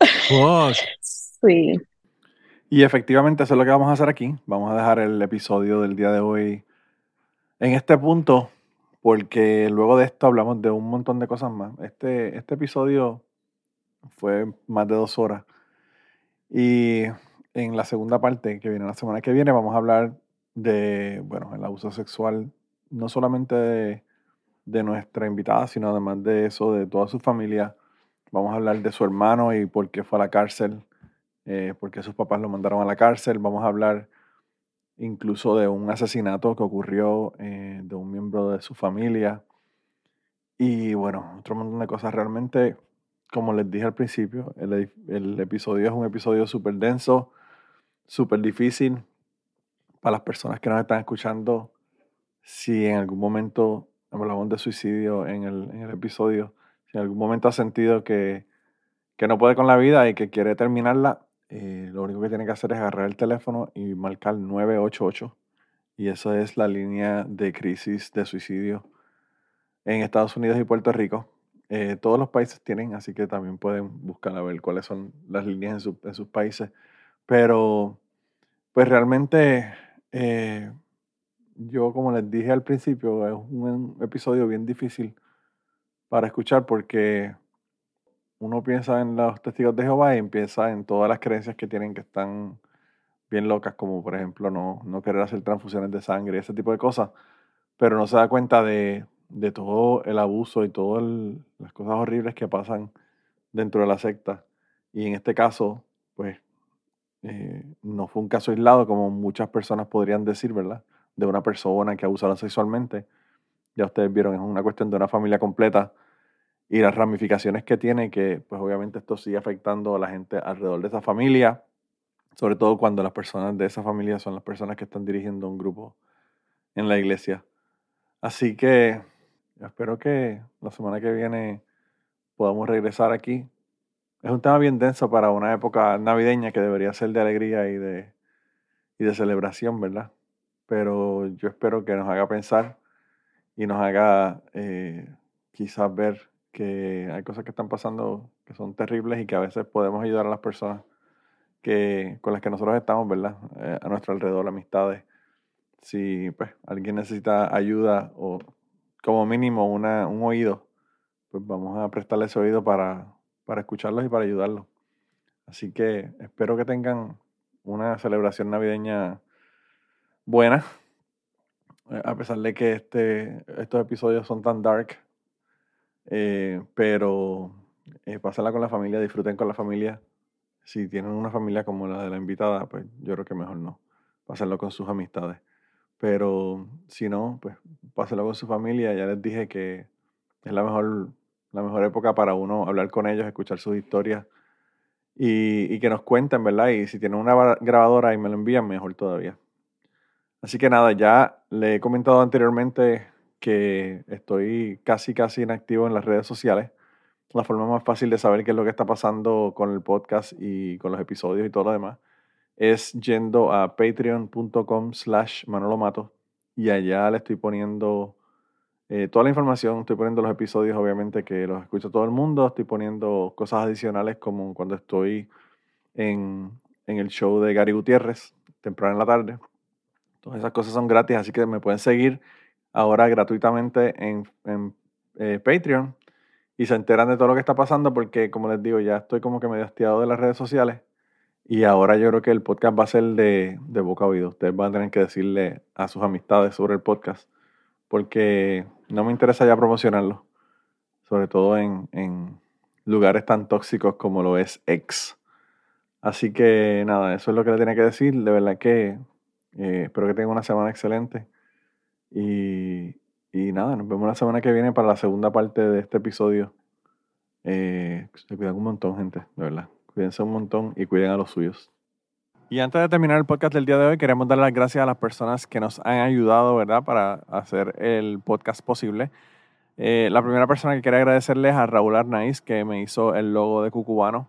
Fuck. Sí, Y efectivamente eso es lo que vamos a hacer aquí. Vamos a dejar el episodio del día de hoy en este punto, porque luego de esto hablamos de un montón de cosas más. Este, este episodio fue más de dos horas. Y en la segunda parte, que viene la semana que viene, vamos a hablar de, bueno, el abuso sexual, no solamente de, de nuestra invitada, sino además de eso, de toda su familia. Vamos a hablar de su hermano y por qué fue a la cárcel eh, porque sus papás lo mandaron a la cárcel. Vamos a hablar incluso de un asesinato que ocurrió eh, de un miembro de su familia. Y bueno, otro montón de cosas. Realmente, como les dije al principio, el, el episodio es un episodio súper denso, súper difícil para las personas que nos están escuchando. Si en algún momento hablamos de suicidio en el, en el episodio, si en algún momento ha sentido que, que no puede con la vida y que quiere terminarla, eh, lo único que tiene que hacer es agarrar el teléfono y marcar 988. Y esa es la línea de crisis de suicidio en Estados Unidos y Puerto Rico. Eh, todos los países tienen, así que también pueden buscar a ver cuáles son las líneas en, su- en sus países. Pero, pues realmente, eh, yo como les dije al principio, es un episodio bien difícil para escuchar porque uno piensa en los testigos de Jehová y empieza en todas las creencias que tienen que están bien locas, como por ejemplo no, no querer hacer transfusiones de sangre ese tipo de cosas, pero no se da cuenta de, de todo el abuso y todas las cosas horribles que pasan dentro de la secta. Y en este caso, pues, eh, no fue un caso aislado como muchas personas podrían decir, ¿verdad? De una persona que abusaron sexualmente. Ya ustedes vieron, es una cuestión de una familia completa y las ramificaciones que tiene, que pues obviamente esto sigue afectando a la gente alrededor de esa familia, sobre todo cuando las personas de esa familia son las personas que están dirigiendo un grupo en la iglesia. Así que espero que la semana que viene podamos regresar aquí. Es un tema bien denso para una época navideña que debería ser de alegría y de, y de celebración, ¿verdad? Pero yo espero que nos haga pensar y nos haga eh, quizás ver que hay cosas que están pasando que son terribles y que a veces podemos ayudar a las personas que, con las que nosotros estamos, ¿verdad? Eh, a nuestro alrededor, amistades. Si pues, alguien necesita ayuda o como mínimo una, un oído, pues vamos a prestarle ese oído para, para escucharlos y para ayudarlos. Así que espero que tengan una celebración navideña buena, eh, a pesar de que este, estos episodios son tan dark, eh, pero eh, pásenla con la familia, disfruten con la familia. Si tienen una familia como la de la invitada, pues yo creo que mejor no. Pásenlo con sus amistades. Pero si no, pues pásenlo con su familia. Ya les dije que es la mejor, la mejor época para uno hablar con ellos, escuchar sus historias y, y que nos cuenten, ¿verdad? Y si tienen una gra- grabadora y me lo envían, mejor todavía. Así que nada, ya le he comentado anteriormente que estoy casi, casi inactivo en las redes sociales. La forma más fácil de saber qué es lo que está pasando con el podcast y con los episodios y todo lo demás es yendo a patreon.com slash manolomato y allá le estoy poniendo eh, toda la información, estoy poniendo los episodios obviamente que los escucha todo el mundo, estoy poniendo cosas adicionales como cuando estoy en, en el show de Gary Gutiérrez, temprano en la tarde. Todas esas cosas son gratis, así que me pueden seguir ahora gratuitamente en, en eh, Patreon y se enteran de todo lo que está pasando porque, como les digo, ya estoy como que medio hastiado de las redes sociales y ahora yo creo que el podcast va a ser de, de boca a oído. Ustedes van a tener que decirle a sus amistades sobre el podcast porque no me interesa ya promocionarlo, sobre todo en, en lugares tan tóxicos como lo es X. Así que nada, eso es lo que le tenía que decir. De verdad que eh, espero que tengan una semana excelente. Y, y nada, nos vemos la semana que viene para la segunda parte de este episodio. Eh, se cuidan un montón, gente, de verdad. Cuídense un montón y cuiden a los suyos. Y antes de terminar el podcast del día de hoy, queremos dar las gracias a las personas que nos han ayudado, ¿verdad?, para hacer el podcast posible. Eh, la primera persona que quería agradecerles a Raúl Arnaiz, que me hizo el logo de Cucubano.